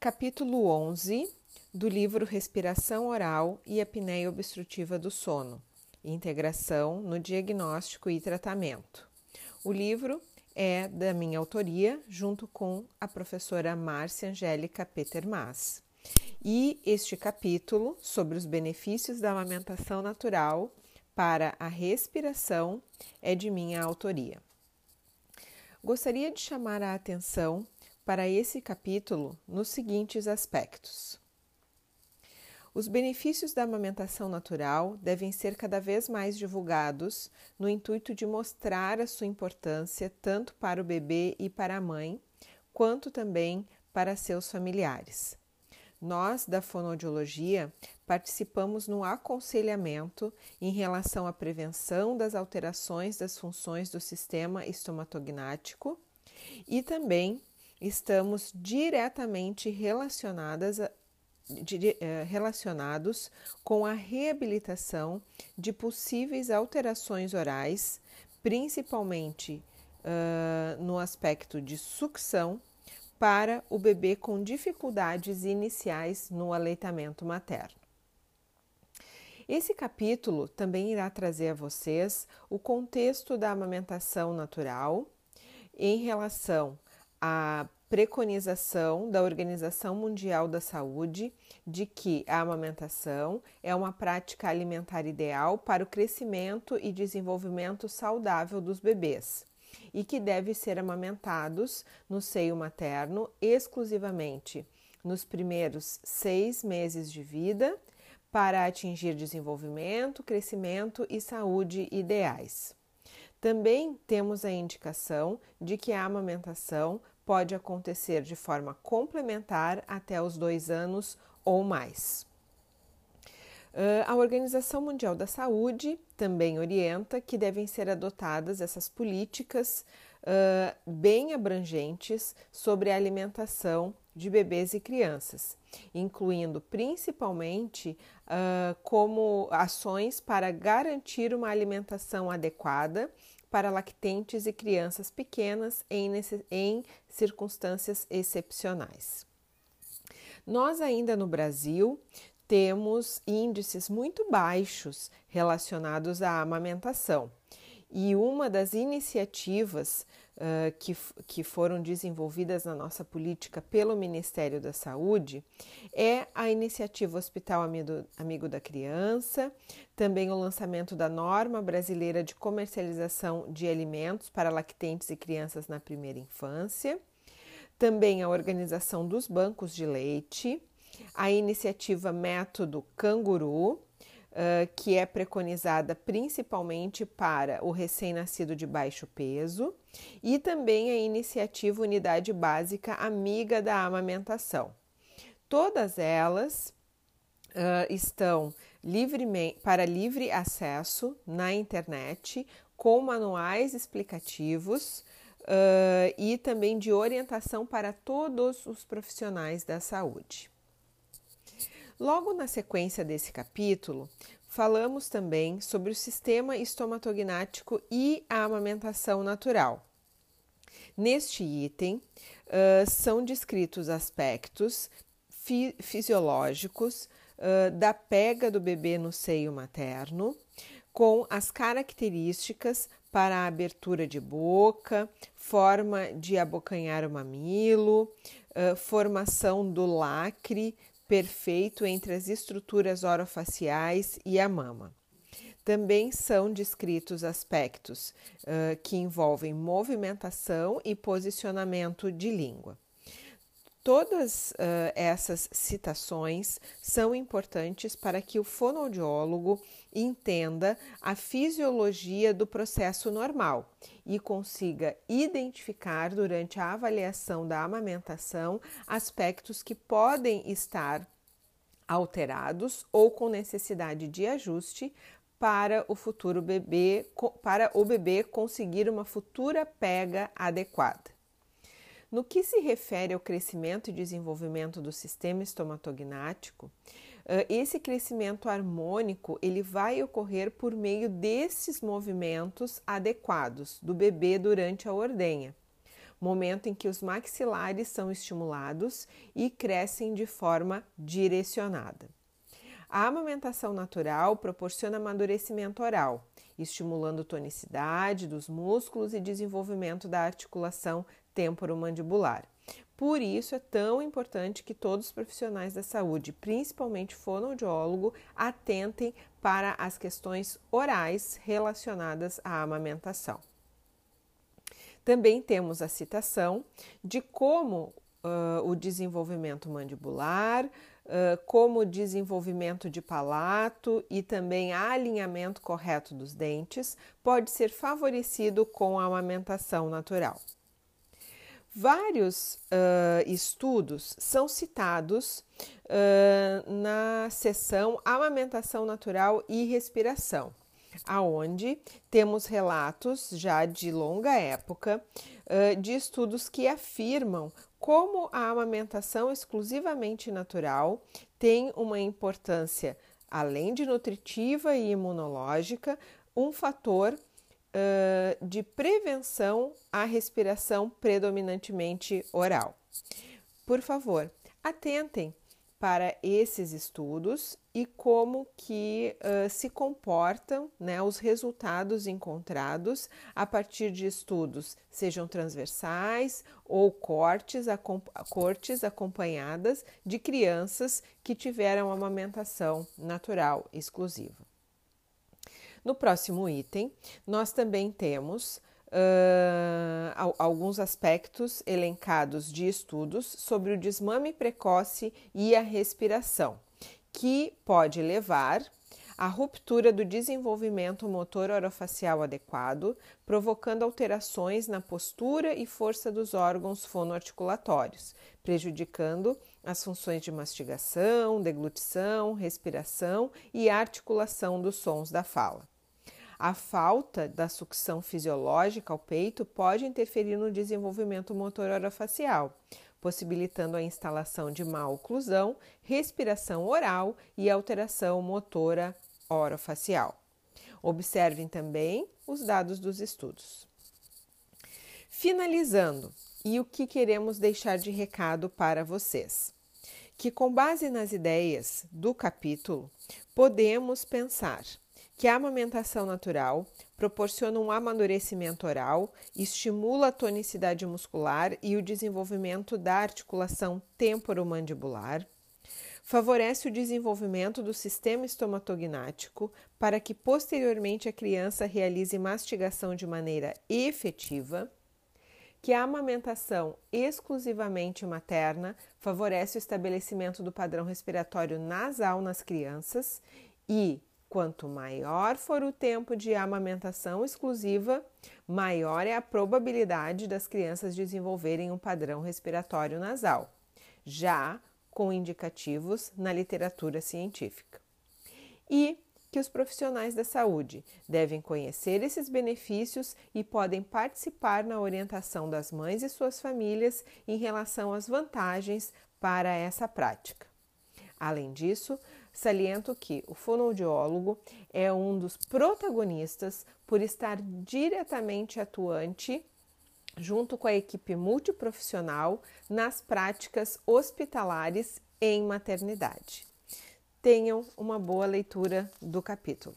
Capítulo 11 do livro Respiração Oral e Apneia Obstrutiva do Sono Integração no Diagnóstico e Tratamento. O livro é da minha autoria, junto com a professora Márcia Angélica Peter Mas. E este capítulo sobre os benefícios da amamentação natural para a respiração é de minha autoria. Gostaria de chamar a atenção para esse capítulo nos seguintes aspectos. Os benefícios da amamentação natural devem ser cada vez mais divulgados no intuito de mostrar a sua importância tanto para o bebê e para a mãe, quanto também para seus familiares. Nós, da fonoaudiologia, participamos no aconselhamento em relação à prevenção das alterações das funções do sistema estomatognático e também estamos diretamente relacionadas a, de, uh, relacionados com a reabilitação de possíveis alterações orais, principalmente uh, no aspecto de sucção para o bebê com dificuldades iniciais no aleitamento materno. Esse capítulo também irá trazer a vocês o contexto da amamentação natural em relação à preconização da Organização Mundial da Saúde de que a amamentação é uma prática alimentar ideal para o crescimento e desenvolvimento saudável dos bebês e que deve ser amamentados no seio materno exclusivamente nos primeiros seis meses de vida para atingir desenvolvimento, crescimento e saúde ideais. Também temos a indicação de que a amamentação pode acontecer de forma complementar até os dois anos ou mais. A Organização Mundial da Saúde também orienta que devem ser adotadas essas políticas uh, bem abrangentes sobre a alimentação de bebês e crianças, incluindo principalmente uh, como ações para garantir uma alimentação adequada para lactentes e crianças pequenas em, em circunstâncias excepcionais. Nós, ainda no Brasil, temos índices muito baixos relacionados à amamentação. E uma das iniciativas uh, que, que foram desenvolvidas na nossa política pelo Ministério da Saúde é a iniciativa Hospital Amigo, Amigo da Criança, também o lançamento da norma brasileira de comercialização de alimentos para lactentes e crianças na primeira infância, também a organização dos bancos de leite a iniciativa Método Canguru, uh, que é preconizada principalmente para o recém-nascido de baixo peso, e também a iniciativa Unidade Básica Amiga da Amamentação. Todas elas uh, estão livremente, para livre acesso na internet, com manuais explicativos uh, e também de orientação para todos os profissionais da saúde. Logo na sequência desse capítulo, falamos também sobre o sistema estomatognático e a amamentação natural. Neste item, uh, são descritos aspectos fi fisiológicos uh, da pega do bebê no seio materno, com as características para a abertura de boca, forma de abocanhar o mamilo, uh, formação do lacre, perfeito entre as estruturas orofaciais e a mama. Também são descritos aspectos uh, que envolvem movimentação e posicionamento de língua. Todas uh, essas citações são importantes para que o fonoaudiólogo entenda a fisiologia do processo normal e consiga identificar durante a avaliação da amamentação aspectos que podem estar alterados ou com necessidade de ajuste para o futuro bebê, para o bebê conseguir uma futura pega adequada. No que se refere ao crescimento e desenvolvimento do sistema estomatognático, esse crescimento harmônico ele vai ocorrer por meio desses movimentos adequados do bebê durante a ordenha. momento em que os maxilares são estimulados e crescem de forma direcionada. A amamentação natural proporciona amadurecimento oral, estimulando tonicidade dos músculos e desenvolvimento da articulação temporomandibular. Por isso é tão importante que todos os profissionais da saúde, principalmente fonoaudiólogo, atentem para as questões orais relacionadas à amamentação. Também temos a citação de como uh, o desenvolvimento mandibular, uh, como o desenvolvimento de palato e também alinhamento correto dos dentes pode ser favorecido com a amamentação natural. Vários uh, estudos são citados uh, na seção Amamentação Natural e Respiração, aonde temos relatos já de longa época uh, de estudos que afirmam como a amamentação exclusivamente natural tem uma importância, além de nutritiva e imunológica, um fator uh, de prevenção à respiração predominantemente oral. Por favor, atentem para esses estudos e como que uh, se comportam né, os resultados encontrados a partir de estudos, sejam transversais ou cortes, cortes acompanhadas de crianças que tiveram amamentação natural exclusiva. No próximo item, nós também temos uh, alguns aspectos elencados de estudos sobre o desmame precoce e a respiração, que pode levar à ruptura do desenvolvimento motor orofacial adequado, provocando alterações na postura e força dos órgãos fonoarticulatórios, prejudicando as funções de mastigação, deglutição, respiração e articulação dos sons da fala. A falta da sucção fisiológica ao peito pode interferir no desenvolvimento motor orofacial, possibilitando a instalação de má oclusão, respiração oral e alteração motora orofacial. Observem também os dados dos estudos. Finalizando, e o que queremos deixar de recado para vocês? Que, com base nas ideias do capítulo, podemos pensar que a amamentação natural proporciona um amadurecimento oral, estimula a tonicidade muscular e o desenvolvimento da articulação temporomandibular, favorece o desenvolvimento do sistema estomatognático para que posteriormente a criança realize mastigação de maneira efetiva, que a amamentação exclusivamente materna favorece o estabelecimento do padrão respiratório nasal nas crianças e Quanto maior for o tempo de amamentação exclusiva, maior é a probabilidade das crianças desenvolverem um padrão respiratório nasal, já com indicativos na literatura científica. E que os profissionais da saúde devem conhecer esses benefícios e podem participar na orientação das mães e suas famílias em relação às vantagens para essa prática. Além disso, Saliento que o fonoaudiólogo é um dos protagonistas por estar diretamente atuante junto com a equipe multiprofissional nas práticas hospitalares em maternidade. Tenham uma boa leitura do capítulo.